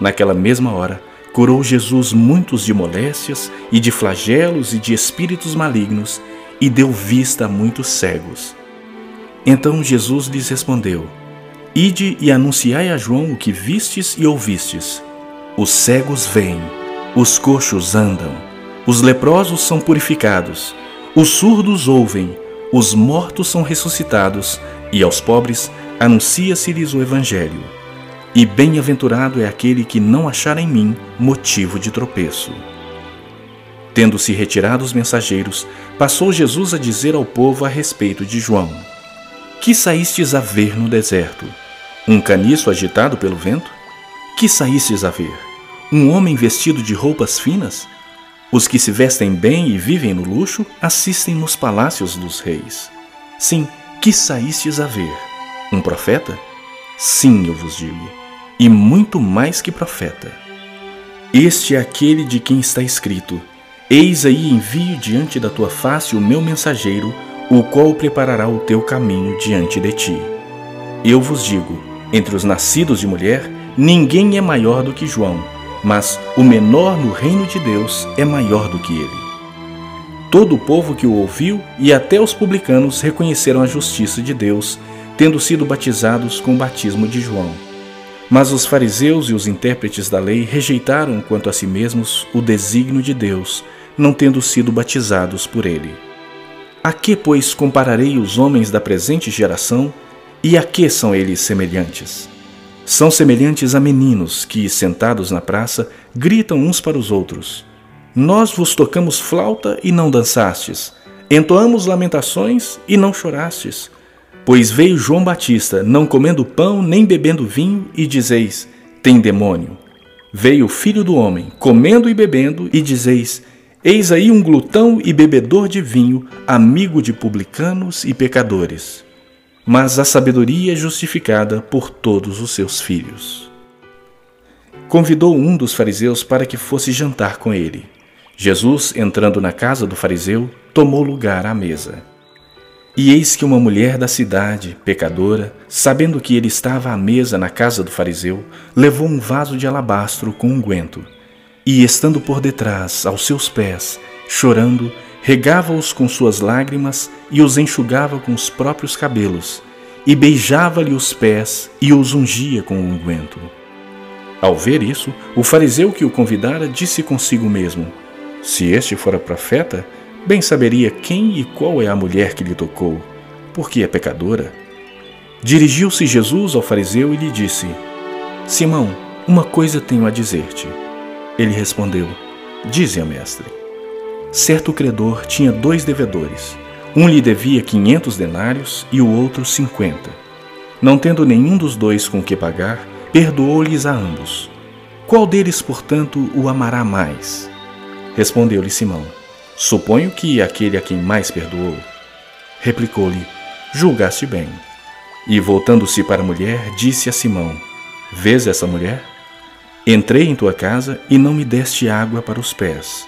Naquela mesma hora, curou Jesus muitos de moléstias e de flagelos e de espíritos malignos, e deu vista a muitos cegos então Jesus lhes respondeu: Ide e anunciai a João o que vistes e ouvistes. Os cegos veem, os coxos andam, os leprosos são purificados, os surdos ouvem, os mortos são ressuscitados, e aos pobres anuncia-se-lhes o Evangelho. E bem-aventurado é aquele que não achar em mim motivo de tropeço. Tendo-se retirado os mensageiros, passou Jesus a dizer ao povo a respeito de João que saístes a ver no deserto? Um caniço agitado pelo vento? Que saístes a ver? Um homem vestido de roupas finas? Os que se vestem bem e vivem no luxo assistem nos palácios dos reis. Sim, que saístes a ver? Um profeta? Sim, eu vos digo, e muito mais que profeta. Este é aquele de quem está escrito: Eis aí envio diante da tua face o meu mensageiro o qual preparará o teu caminho diante de ti. Eu vos digo: entre os nascidos de mulher, ninguém é maior do que João, mas o menor no reino de Deus é maior do que ele. Todo o povo que o ouviu e até os publicanos reconheceram a justiça de Deus, tendo sido batizados com o batismo de João. Mas os fariseus e os intérpretes da lei rejeitaram quanto a si mesmos o desígnio de Deus, não tendo sido batizados por ele. A que, pois, compararei os homens da presente geração e a que são eles semelhantes? São semelhantes a meninos que, sentados na praça, gritam uns para os outros: Nós vos tocamos flauta e não dançastes, entoamos lamentações e não chorastes. Pois veio João Batista, não comendo pão nem bebendo vinho, e dizeis: Tem demônio. Veio o filho do homem, comendo e bebendo, e dizeis: Eis aí um glutão e bebedor de vinho, amigo de publicanos e pecadores. Mas a sabedoria é justificada por todos os seus filhos. Convidou um dos fariseus para que fosse jantar com ele. Jesus, entrando na casa do fariseu, tomou lugar à mesa. E eis que uma mulher da cidade, pecadora, sabendo que ele estava à mesa na casa do fariseu, levou um vaso de alabastro com unguento. Um e, estando por detrás, aos seus pés, chorando, regava-os com suas lágrimas e os enxugava com os próprios cabelos, e beijava-lhe os pés e os ungia com o unguento. Ao ver isso, o fariseu que o convidara disse consigo mesmo: Se este fora profeta, bem saberia quem e qual é a mulher que lhe tocou, porque é pecadora. Dirigiu-se Jesus ao fariseu e lhe disse: Simão, uma coisa tenho a dizer-te. Ele respondeu: Dize, mestre. Certo credor tinha dois devedores. Um lhe devia quinhentos denários e o outro cinquenta. Não tendo nenhum dos dois com que pagar, perdoou-lhes a ambos. Qual deles, portanto, o amará mais? Respondeu-lhe Simão: Suponho que aquele a quem mais perdoou. Replicou-lhe: Julgaste bem. E voltando-se para a mulher, disse a Simão: Vês essa mulher? Entrei em tua casa e não me deste água para os pés.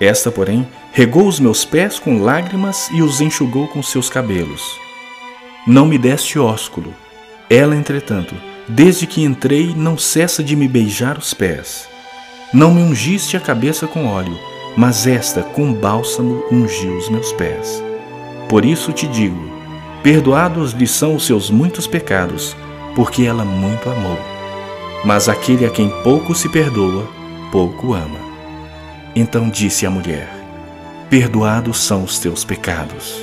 Esta, porém, regou os meus pés com lágrimas e os enxugou com seus cabelos. Não me deste ósculo. Ela, entretanto, desde que entrei, não cessa de me beijar os pés. Não me ungiste a cabeça com óleo, mas esta com bálsamo ungiu os meus pés. Por isso te digo: perdoados lhe são os seus muitos pecados, porque ela muito amou. Mas aquele a quem pouco se perdoa, pouco ama. Então disse a mulher: Perdoados são os teus pecados.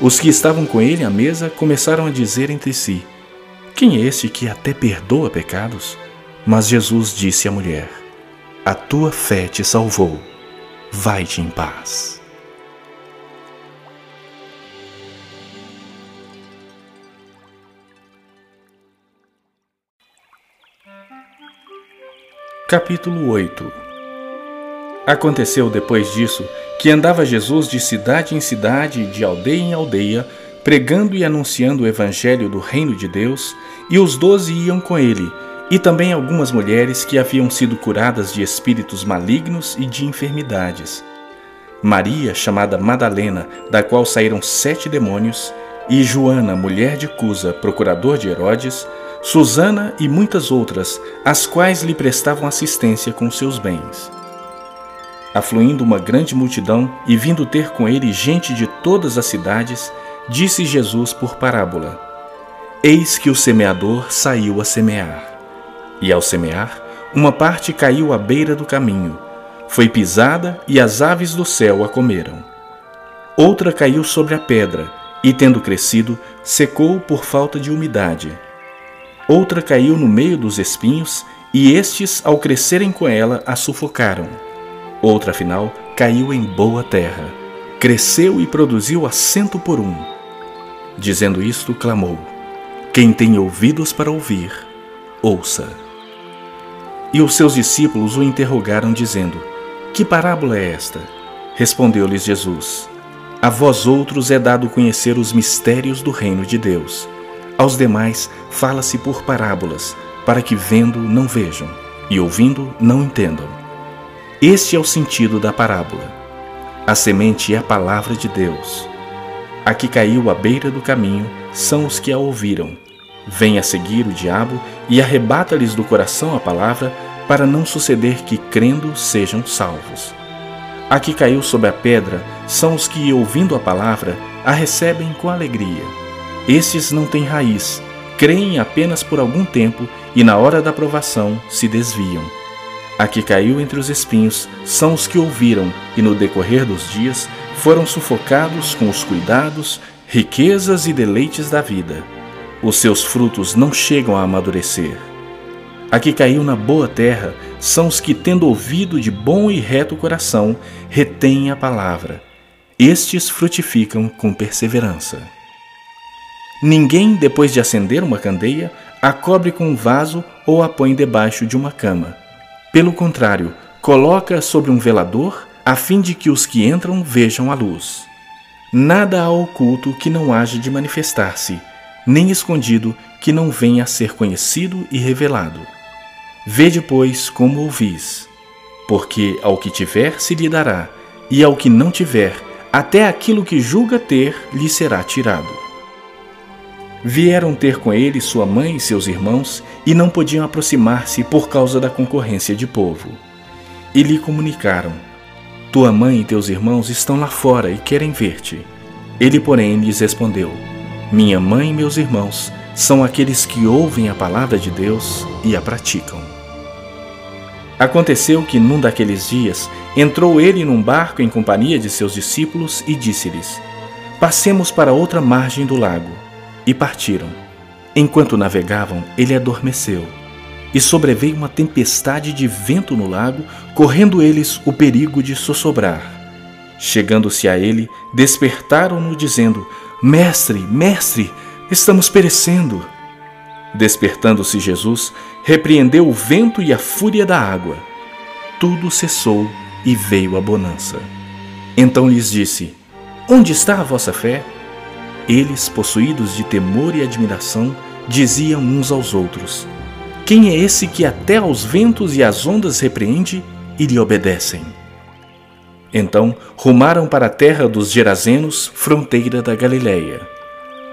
Os que estavam com ele à mesa começaram a dizer entre si: Quem é este que até perdoa pecados? Mas Jesus disse à mulher: A tua fé te salvou. Vai-te em paz. Capítulo 8 Aconteceu depois disso que andava Jesus de cidade em cidade de aldeia em aldeia, pregando e anunciando o evangelho do reino de Deus, e os doze iam com ele, e também algumas mulheres que haviam sido curadas de espíritos malignos e de enfermidades. Maria, chamada Madalena, da qual saíram sete demônios, e Joana, mulher de Cusa, procurador de Herodes, Susana e muitas outras, as quais lhe prestavam assistência com seus bens afluindo uma grande multidão e vindo ter com ele gente de todas as cidades, disse Jesus por parábola: Eis que o semeador saiu a semear. E ao semear, uma parte caiu à beira do caminho, foi pisada e as aves do céu a comeram. Outra caiu sobre a pedra e, tendo crescido, secou por falta de umidade. Outra caiu no meio dos espinhos e estes, ao crescerem com ela, a sufocaram. Outra, afinal, caiu em boa terra, cresceu e produziu a cento por um. Dizendo isto, clamou: Quem tem ouvidos para ouvir, ouça. E os seus discípulos o interrogaram, dizendo: Que parábola é esta? Respondeu-lhes Jesus: A vós outros é dado conhecer os mistérios do reino de Deus. Aos demais fala-se por parábolas, para que vendo não vejam, e ouvindo não entendam. Este é o sentido da parábola. A semente é a palavra de Deus. A que caiu à beira do caminho são os que a ouviram. Vem a seguir o diabo e arrebata-lhes do coração a palavra, para não suceder que, crendo, sejam salvos. A que caiu sobre a pedra são os que, ouvindo a palavra, a recebem com alegria. Estes não têm raiz, creem apenas por algum tempo e, na hora da provação, se desviam. A que caiu entre os espinhos são os que ouviram e, no decorrer dos dias, foram sufocados com os cuidados, riquezas e deleites da vida. Os seus frutos não chegam a amadurecer. A que caiu na boa terra são os que, tendo ouvido de bom e reto coração, retêm a palavra. Estes frutificam com perseverança. Ninguém, depois de acender uma candeia, a cobre com um vaso ou a põe debaixo de uma cama pelo contrário, coloca sobre um velador a fim de que os que entram vejam a luz. Nada há oculto que não haja de manifestar-se, nem escondido que não venha a ser conhecido e revelado. Vede, pois, como ouvis, porque ao que tiver se lhe dará, e ao que não tiver, até aquilo que julga ter lhe será tirado. Vieram ter com ele sua mãe e seus irmãos e não podiam aproximar-se por causa da concorrência de povo. E lhe comunicaram: Tua mãe e teus irmãos estão lá fora e querem ver-te. Ele, porém, lhes respondeu: Minha mãe e meus irmãos são aqueles que ouvem a palavra de Deus e a praticam. Aconteceu que, num daqueles dias, entrou ele num barco em companhia de seus discípulos e disse-lhes: Passemos para outra margem do lago e partiram. Enquanto navegavam, ele adormeceu. E sobreveio uma tempestade de vento no lago, correndo eles o perigo de sossobrar. Chegando-se a ele, despertaram-no, dizendo: Mestre, mestre, estamos perecendo. Despertando-se Jesus, repreendeu o vento e a fúria da água. Tudo cessou e veio a bonança. Então lhes disse: Onde está a vossa fé? Eles, possuídos de temor e admiração, diziam uns aos outros: Quem é esse que até aos ventos e às ondas repreende e lhe obedecem? Então rumaram para a terra dos Gerazenos, fronteira da Galiléia.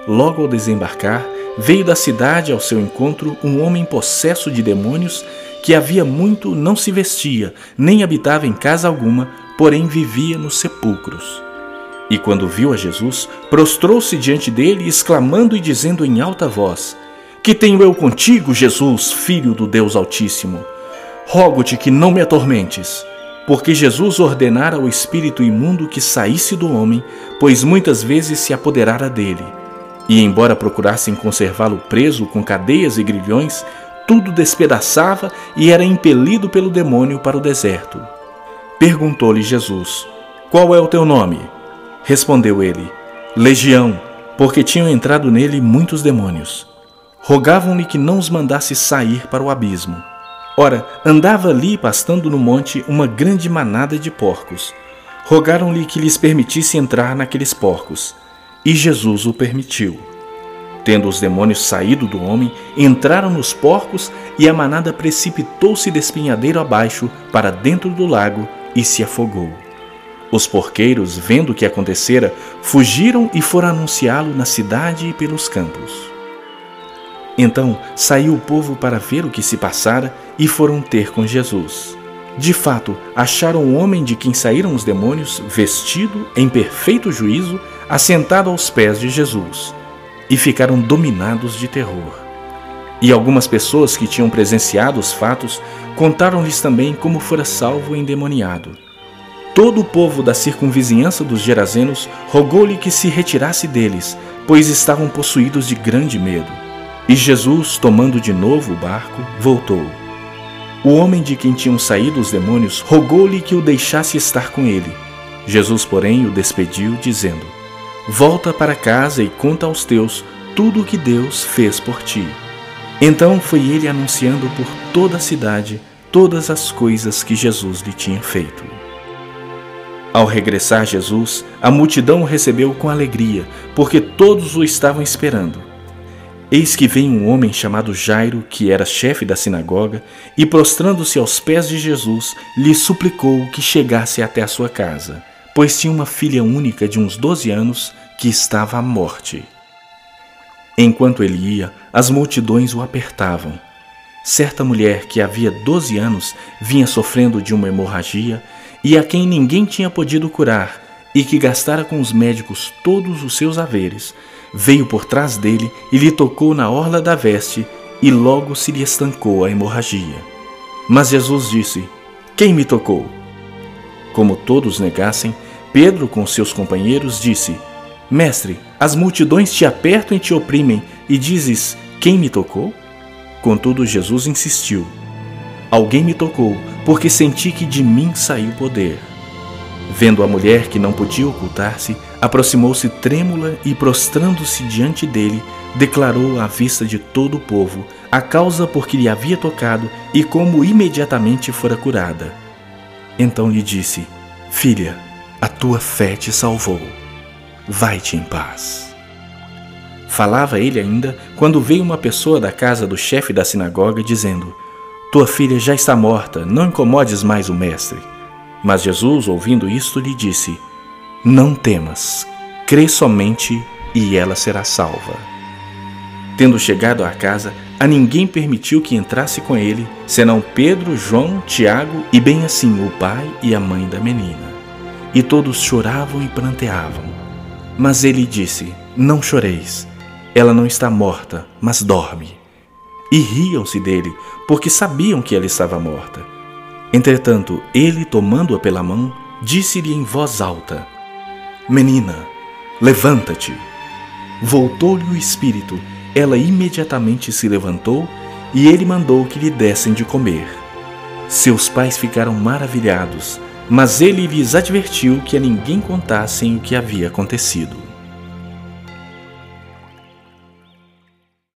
logo ao desembarcar, veio da cidade ao seu encontro um homem possesso de demônios que havia muito não se vestia, nem habitava em casa alguma, porém vivia nos sepulcros. E quando viu a Jesus, prostrou-se diante dele, exclamando e dizendo em alta voz: Que tenho eu contigo, Jesus, filho do Deus Altíssimo? Rogo-te que não me atormentes. Porque Jesus ordenara ao espírito imundo que saísse do homem, pois muitas vezes se apoderara dele. E, embora procurassem conservá-lo preso com cadeias e grilhões, tudo despedaçava e era impelido pelo demônio para o deserto. Perguntou-lhe Jesus: Qual é o teu nome? Respondeu ele: Legião, porque tinham entrado nele muitos demônios. Rogavam-lhe que não os mandasse sair para o abismo. Ora, andava ali pastando no monte uma grande manada de porcos. Rogaram-lhe que lhes permitisse entrar naqueles porcos. E Jesus o permitiu. Tendo os demônios saído do homem, entraram nos porcos e a manada precipitou-se despinhadeiro abaixo para dentro do lago e se afogou. Os porqueiros, vendo o que acontecera, fugiram e foram anunciá-lo na cidade e pelos campos. Então saiu o povo para ver o que se passara e foram ter com Jesus. De fato, acharam o homem de quem saíram os demônios, vestido, em perfeito juízo, assentado aos pés de Jesus e ficaram dominados de terror. E algumas pessoas que tinham presenciado os fatos contaram-lhes também como fora salvo o endemoniado. Todo o povo da circunvizinhança dos Gerazenos rogou-lhe que se retirasse deles, pois estavam possuídos de grande medo. E Jesus, tomando de novo o barco, voltou. O homem de quem tinham saído os demônios rogou-lhe que o deixasse estar com ele. Jesus, porém, o despediu, dizendo: Volta para casa e conta aos teus tudo o que Deus fez por ti. Então foi ele anunciando por toda a cidade todas as coisas que Jesus lhe tinha feito. Ao regressar Jesus, a multidão o recebeu com alegria, porque todos o estavam esperando. Eis que vem um homem chamado Jairo, que era chefe da sinagoga, e prostrando-se aos pés de Jesus, lhe suplicou que chegasse até a sua casa pois tinha uma filha única de uns doze anos que estava à morte. Enquanto ele ia, as multidões o apertavam. Certa mulher que havia doze anos vinha sofrendo de uma hemorragia e a quem ninguém tinha podido curar e que gastara com os médicos todos os seus haveres, veio por trás dele e lhe tocou na orla da veste e logo se lhe estancou a hemorragia. Mas Jesus disse: Quem me tocou? Como todos negassem, Pedro, com seus companheiros, disse: Mestre, as multidões te apertam e te oprimem, e dizes: Quem me tocou? Contudo, Jesus insistiu: Alguém me tocou, porque senti que de mim saiu poder. Vendo a mulher que não podia ocultar-se, aproximou-se trêmula e, prostrando-se diante dele, declarou à vista de todo o povo a causa por que lhe havia tocado e como imediatamente fora curada. Então lhe disse: Filha, a tua fé te salvou. Vai-te em paz. Falava ele ainda quando veio uma pessoa da casa do chefe da sinagoga dizendo: Tua filha já está morta, não incomodes mais o mestre. Mas Jesus, ouvindo isto, lhe disse: Não temas, crê somente e ela será salva. Tendo chegado à casa, a ninguém permitiu que entrasse com ele, senão Pedro, João, Tiago e bem assim o pai e a mãe da menina e todos choravam e pranteavam. Mas ele disse: Não choreis, ela não está morta, mas dorme. E riam-se dele, porque sabiam que ela estava morta. Entretanto, ele, tomando-a pela mão, disse-lhe em voz alta: Menina, levanta-te. Voltou-lhe o espírito, ela imediatamente se levantou e ele mandou que lhe dessem de comer. Seus pais ficaram maravilhados mas ele lhes advertiu que a ninguém contassem o que havia acontecido.